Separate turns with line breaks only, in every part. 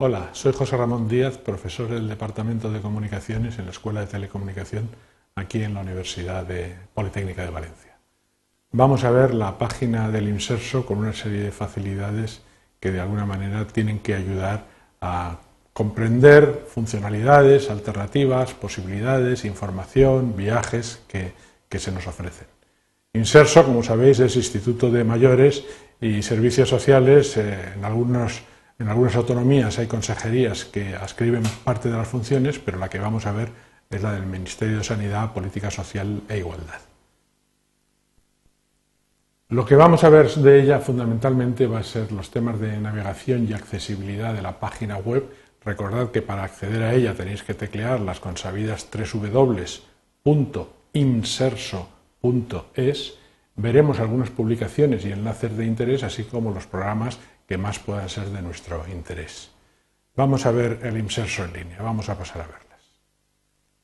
Hola, soy José Ramón Díaz, profesor del Departamento de Comunicaciones en la Escuela de Telecomunicación aquí en la Universidad de Politécnica de Valencia. Vamos a ver la página del Inserso con una serie de facilidades que de alguna manera tienen que ayudar a comprender funcionalidades, alternativas, posibilidades, información, viajes que, se nos ofrecen. Inserso, como sabéis, es Instituto de Mayores y Servicios Sociales eh, en algunos en algunas autonomías hay consejerías que ascriben parte de las funciones, pero la que vamos a ver es la del Ministerio de Sanidad, Política Social e Igualdad. Lo que vamos a ver de ella fundamentalmente va a ser los temas de navegación y accesibilidad de la página web. Recordad que para acceder a ella tenéis que teclear las consabidas www.inserso.es. Veremos algunas publicaciones y enlaces de interés, así como los programas que más puedan ser de nuestro interés. Vamos a ver el inserso en línea, vamos a pasar a verlas.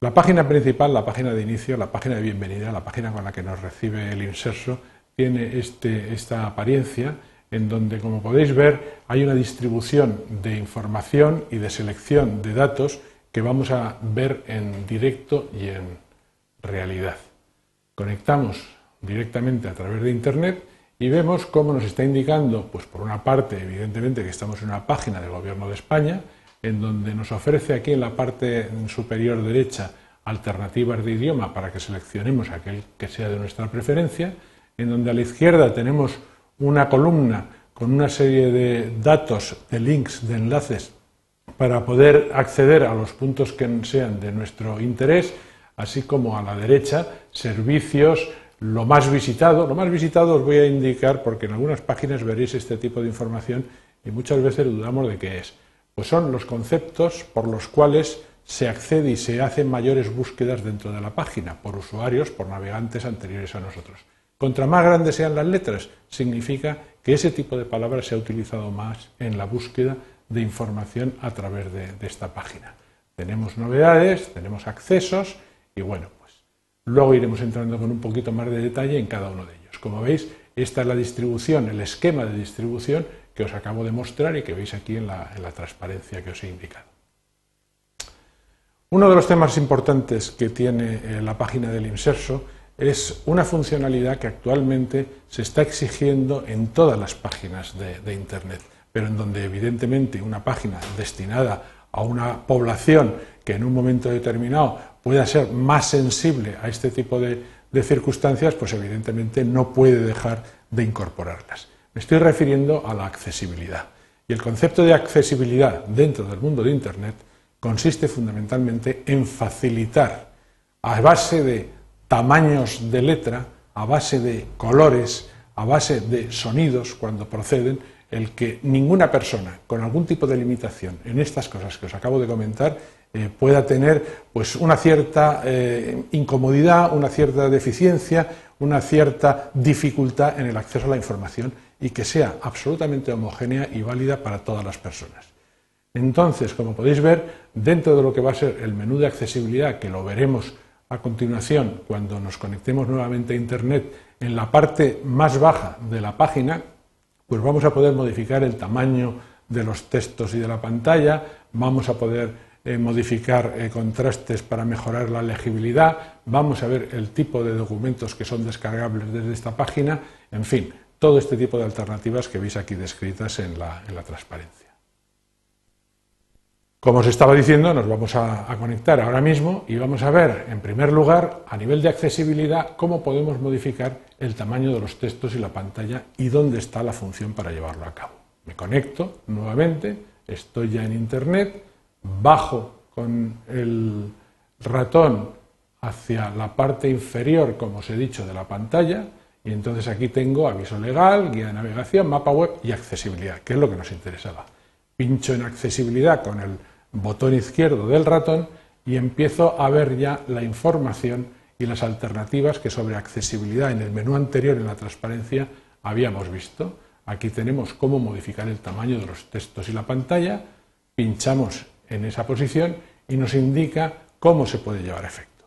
La página principal, la página de inicio, la página de bienvenida, la página con la que nos recibe el inserso, tiene este, esta apariencia en donde, como podéis ver, hay una distribución de información y de selección de datos que vamos a ver en directo y en realidad. Conectamos directamente a través de Internet y vemos cómo nos está indicando, pues por una parte, evidentemente, que estamos en una página del Gobierno de España, en donde nos ofrece aquí en la parte superior derecha alternativas de idioma para que seleccionemos aquel que sea de nuestra preferencia, en donde a la izquierda tenemos una columna con una serie de datos, de links, de enlaces, para poder acceder a los puntos que sean de nuestro interés, así como a la derecha servicios, lo más visitado. Lo más visitado os voy a indicar porque en algunas páginas veréis este tipo de información y muchas veces dudamos de qué es. Pues son los conceptos por los cuales se accede y se hacen mayores búsquedas dentro de la página por usuarios, por navegantes anteriores a nosotros. Contra más grandes sean las letras, significa que ese tipo de palabras se ha utilizado más en la búsqueda de información a través de, de esta página. Tenemos novedades, tenemos accesos y bueno, Luego iremos entrando con un poquito más de detalle en cada uno de ellos. Como veis, esta es la distribución, el esquema de distribución que os acabo de mostrar y que veis aquí en la, transparencia que os he indicado. Uno de los temas importantes que tiene eh, la página del Inserso es una funcionalidad que actualmente se está exigiendo en todas las páginas de Internet, pero en donde evidentemente una página destinada a una población que en un momento determinado pueda ser más sensible a este tipo de, circunstancias, pues evidentemente no puede dejar de incorporarlas. Me estoy refiriendo a la accesibilidad. Y el concepto de accesibilidad dentro del mundo de Internet consiste fundamentalmente en facilitar, a base de tamaños de letra, a base de colores, a base de sonidos cuando proceden, el que ninguna persona con algún tipo de limitación en estas cosas que os acabo de comentar eh, pueda tener pues, una cierta eh, incomodidad, una cierta deficiencia, una cierta dificultad en el acceso a la información y que sea absolutamente homogénea y válida para todas las personas. Entonces, como podéis ver, dentro de lo que va a ser el menú de accesibilidad, que lo veremos a continuación cuando nos conectemos nuevamente a Internet, en la parte más baja de la página, pues vamos a poder modificar el tamaño de los textos y de la pantalla, vamos a poder eh, modificar eh, contrastes para mejorar la legibilidad, vamos a ver el tipo de documentos que son descargables desde esta página, en fin, todo este tipo de alternativas que veis aquí descritas en la, transparencia. Como os estaba diciendo, nos vamos a, conectar ahora mismo y vamos a ver, en primer lugar, a nivel de accesibilidad, cómo podemos modificar el tamaño de los textos y la pantalla y dónde está la función para llevarlo a cabo. Me conecto nuevamente, estoy ya en Internet, bajo con el ratón hacia la parte inferior, como os he dicho, de la pantalla, y entonces aquí tengo aviso legal, guía de navegación, mapa web y accesibilidad, que es lo que nos interesaba. Pincho en accesibilidad con el botón izquierdo del ratón y empiezo a ver ya la información y las alternativas que sobre accesibilidad en el menú anterior en la transparencia habíamos visto. Aquí tenemos cómo modificar el tamaño de los textos y la pantalla, pinchamos en esa posición y nos indica cómo se puede llevar a efecto.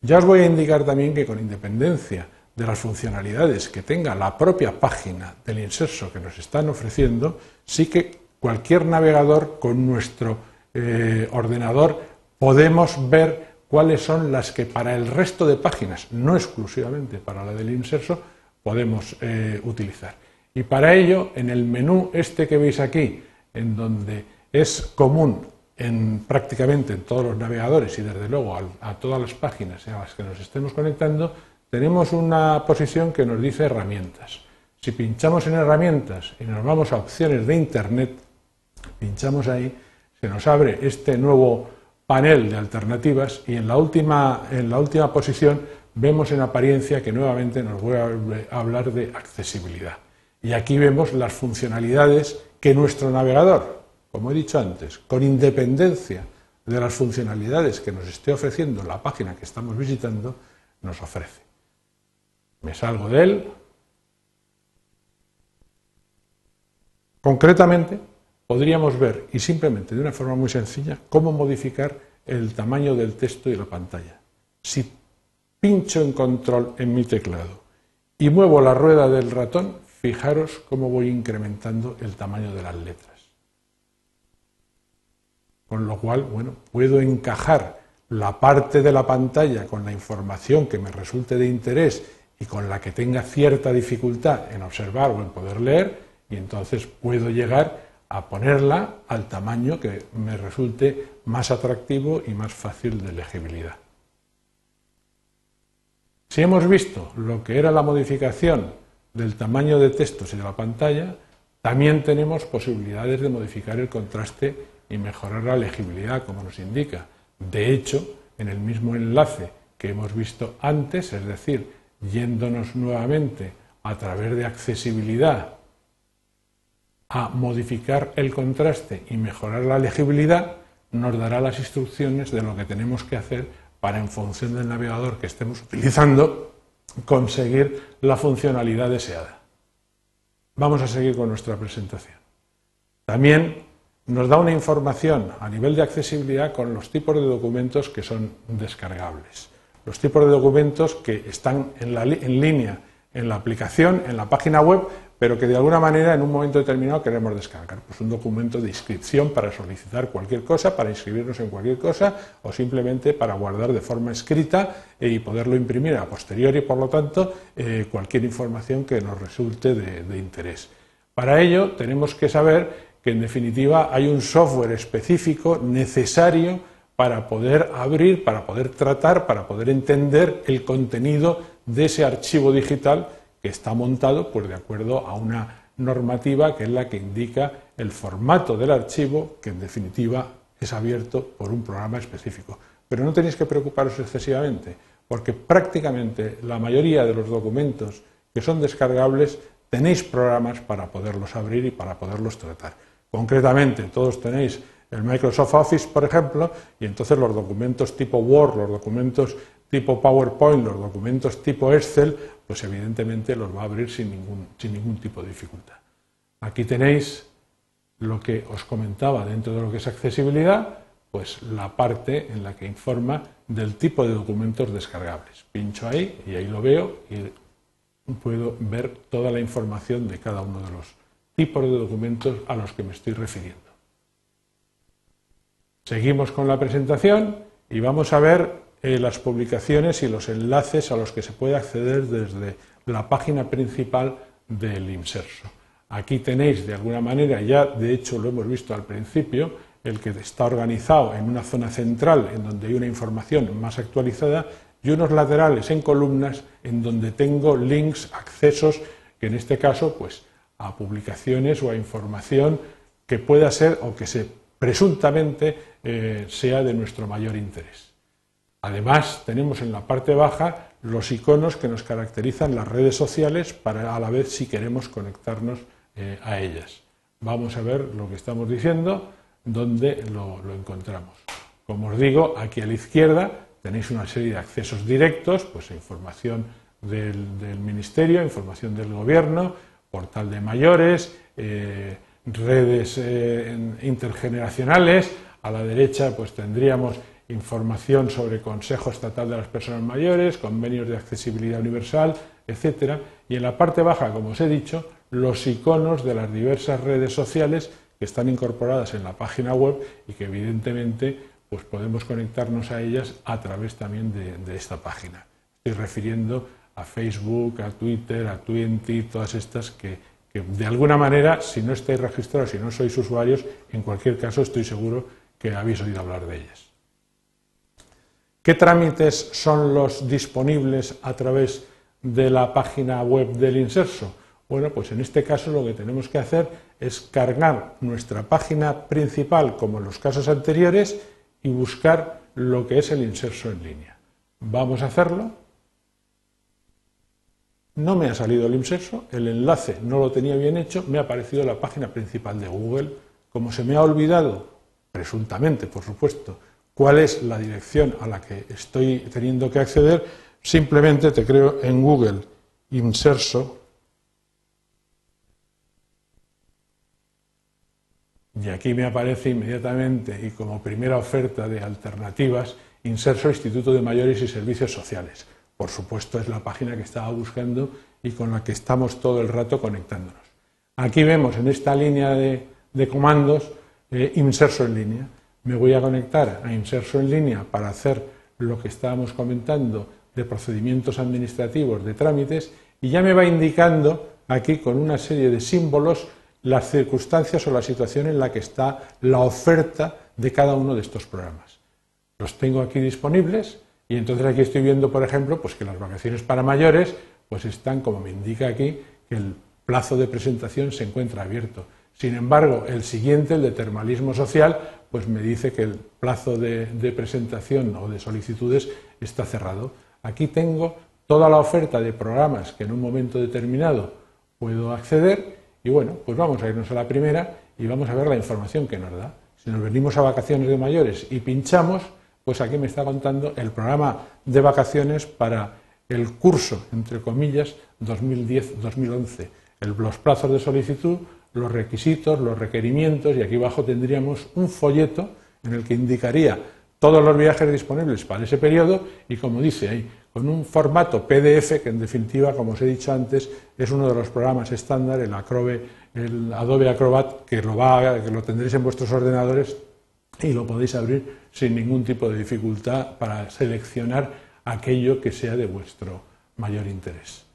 Ya os voy a indicar también que con independencia de las funcionalidades que tenga la propia página del inserso que nos están ofreciendo, sí que cualquier navegador con nuestro eh, ordenador podemos ver cuáles son las que para el resto de páginas, no exclusivamente para la del inserso, podemos eh, utilizar. Y para ello, en el menú este que veis aquí, en donde es común en prácticamente en todos los navegadores y desde luego a, todas las páginas a las que nos estemos conectando, tenemos una posición que nos dice herramientas. Si pinchamos en herramientas y nos vamos a opciones de Internet, pinchamos ahí, se nos abre este nuevo panel de alternativas y en la última, en la última posición vemos en apariencia que nuevamente nos voy a hablar de accesibilidad. Y aquí vemos las funcionalidades que nuestro navegador, como he dicho antes, con independencia de las funcionalidades que nos esté ofreciendo la página que estamos visitando, nos ofrece. Me salgo de él. Concretamente, podríamos ver, y simplemente de una forma muy sencilla, cómo modificar el tamaño del texto y la pantalla. Si pincho en control en mi teclado y muevo la rueda del ratón, fijaros cómo voy incrementando el tamaño de las letras. Con lo cual, bueno, puedo encajar la parte de la pantalla con la información que me resulte de interés y con la que tenga cierta dificultad en observar o en poder leer, y entonces puedo llegar a ponerla al tamaño que me resulte más atractivo y más fácil de legibilidad. Si hemos visto lo que era la modificación del tamaño de textos y de la pantalla, también tenemos posibilidades de modificar el contraste y mejorar la legibilidad, como nos indica. De hecho, en el mismo enlace que hemos visto antes, es decir, yéndonos nuevamente a través de accesibilidad a modificar el contraste y mejorar la legibilidad, nos dará las instrucciones de lo que tenemos que hacer para, en función del navegador que estemos utilizando, conseguir la funcionalidad deseada. Vamos a seguir con nuestra presentación. También nos da una información a nivel de accesibilidad con los tipos de documentos que son descargables. Los tipos de documentos que están en, en línea en la aplicación, en la página web, pero que de alguna manera en un momento determinado queremos descargar. Pues un documento de inscripción para solicitar cualquier cosa, para inscribirnos en cualquier cosa o simplemente para guardar de forma escrita y poderlo imprimir a posteriori, por lo tanto, eh, cualquier información que nos resulte de, interés. Para ello tenemos que saber que en definitiva hay un software específico necesario para poder abrir, para poder tratar, para poder entender el contenido de ese archivo digital está montado pues, de acuerdo a una normativa que es la que indica el formato del archivo, que en definitiva es abierto por un programa específico. Pero no tenéis que preocuparos excesivamente, porque prácticamente la mayoría de los documentos que son descargables tenéis programas para poderlos abrir y para poderlos tratar. Concretamente, todos tenéis el Microsoft Office, por ejemplo, y entonces los documentos tipo Word, los documentos tipo PowerPoint, los documentos tipo Excel, pues evidentemente los va a abrir sin ningún, sin ningún tipo de dificultad. Aquí tenéis lo que os comentaba dentro de lo que es accesibilidad, pues la parte en la que informa del tipo de documentos descargables. Pincho ahí y ahí lo veo y puedo ver toda la información de cada uno de los tipos de documentos a los que me estoy refiriendo. Seguimos con la presentación y vamos a ver eh, las publicaciones y los enlaces a los que se puede acceder desde la página principal del Inserso. Aquí tenéis de alguna manera, ya de hecho lo hemos visto al principio, el que está organizado en una zona central en donde hay una información más actualizada y unos laterales en columnas en donde tengo links, accesos, que en este caso pues a publicaciones o a información que pueda ser o que se presuntamente eh, sea de nuestro mayor interés. Además, tenemos en la parte baja los iconos que nos caracterizan las redes sociales para a la vez si queremos conectarnos eh, a ellas. Vamos a ver lo que estamos diciendo, dónde lo, encontramos. Como os digo, aquí a la izquierda tenéis una serie de accesos directos, pues información del, Ministerio, información del Gobierno, portal de mayores, eh, redes eh, intergeneracionales. A la derecha, pues tendríamos información sobre Consejo Estatal de las Personas Mayores, convenios de accesibilidad universal, etc. Y en la parte baja, como os he dicho, los iconos de las diversas redes sociales que están incorporadas en la página web y que evidentemente pues podemos conectarnos a ellas a través también de, esta página. Estoy refiriendo a Facebook, a Twitter, a Twenty, todas estas que de alguna manera, si no estáis registrados, si no sois usuarios, en cualquier caso estoy seguro que habéis oído hablar de ellas. ¿Qué trámites son los disponibles a través de la página web del Inserso? Bueno, pues en este caso lo que tenemos que hacer es cargar nuestra página principal, como en los casos anteriores, y buscar lo que es el Inserso en línea. Vamos a hacerlo. No me ha salido el Inserso, el enlace no lo tenía bien hecho, me ha aparecido la página principal de Google. Como se me ha olvidado, presuntamente, por supuesto, cuál es la dirección a la que estoy teniendo que acceder, simplemente te creo en Google Inserso y aquí me aparece inmediatamente y como primera oferta de alternativas Inserso Instituto de Mayores y Servicios Sociales. Por supuesto es la página que estaba buscando y con la que estamos todo el rato conectándonos. Aquí vemos en esta línea de, comandos eh, Inserso en línea me voy a conectar a Inserso en línea para hacer lo que estábamos comentando de procedimientos administrativos, de trámites, y ya me va indicando aquí con una serie de símbolos las circunstancias o la situación en la que está la oferta de cada uno de estos programas. Los tengo aquí disponibles y entonces aquí estoy viendo, por ejemplo, pues que las vacaciones para mayores pues están, como me indica aquí, que el plazo de presentación se encuentra abierto. Sin embargo, el siguiente, el de termalismo social, pues me dice que el plazo de, presentación o de solicitudes está cerrado. Aquí tengo toda la oferta de programas que en un momento determinado puedo acceder y bueno, pues vamos a irnos a la primera y vamos a ver la información que nos da. Si nos venimos a vacaciones de mayores y pinchamos, pues aquí me está contando el programa de vacaciones para el curso, entre comillas, 2010-2011. Los plazos de solicitud, los requisitos, los requerimientos y aquí abajo tendríamos un folleto en el que indicaría todos los viajes disponibles para ese periodo y como dice ahí, con un formato PDF que en definitiva, como os he dicho antes, es uno de los programas estándar, el, el Adobe Acrobat, que lo, va, que lo tendréis en vuestros ordenadores y lo podéis abrir sin ningún tipo de dificultad para seleccionar aquello que sea de vuestro mayor interés.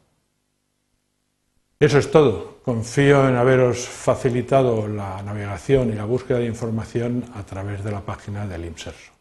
Eso es todo. Confío en haberos facilitado la navegación y la búsqueda de información a través de la página del IMSERSO.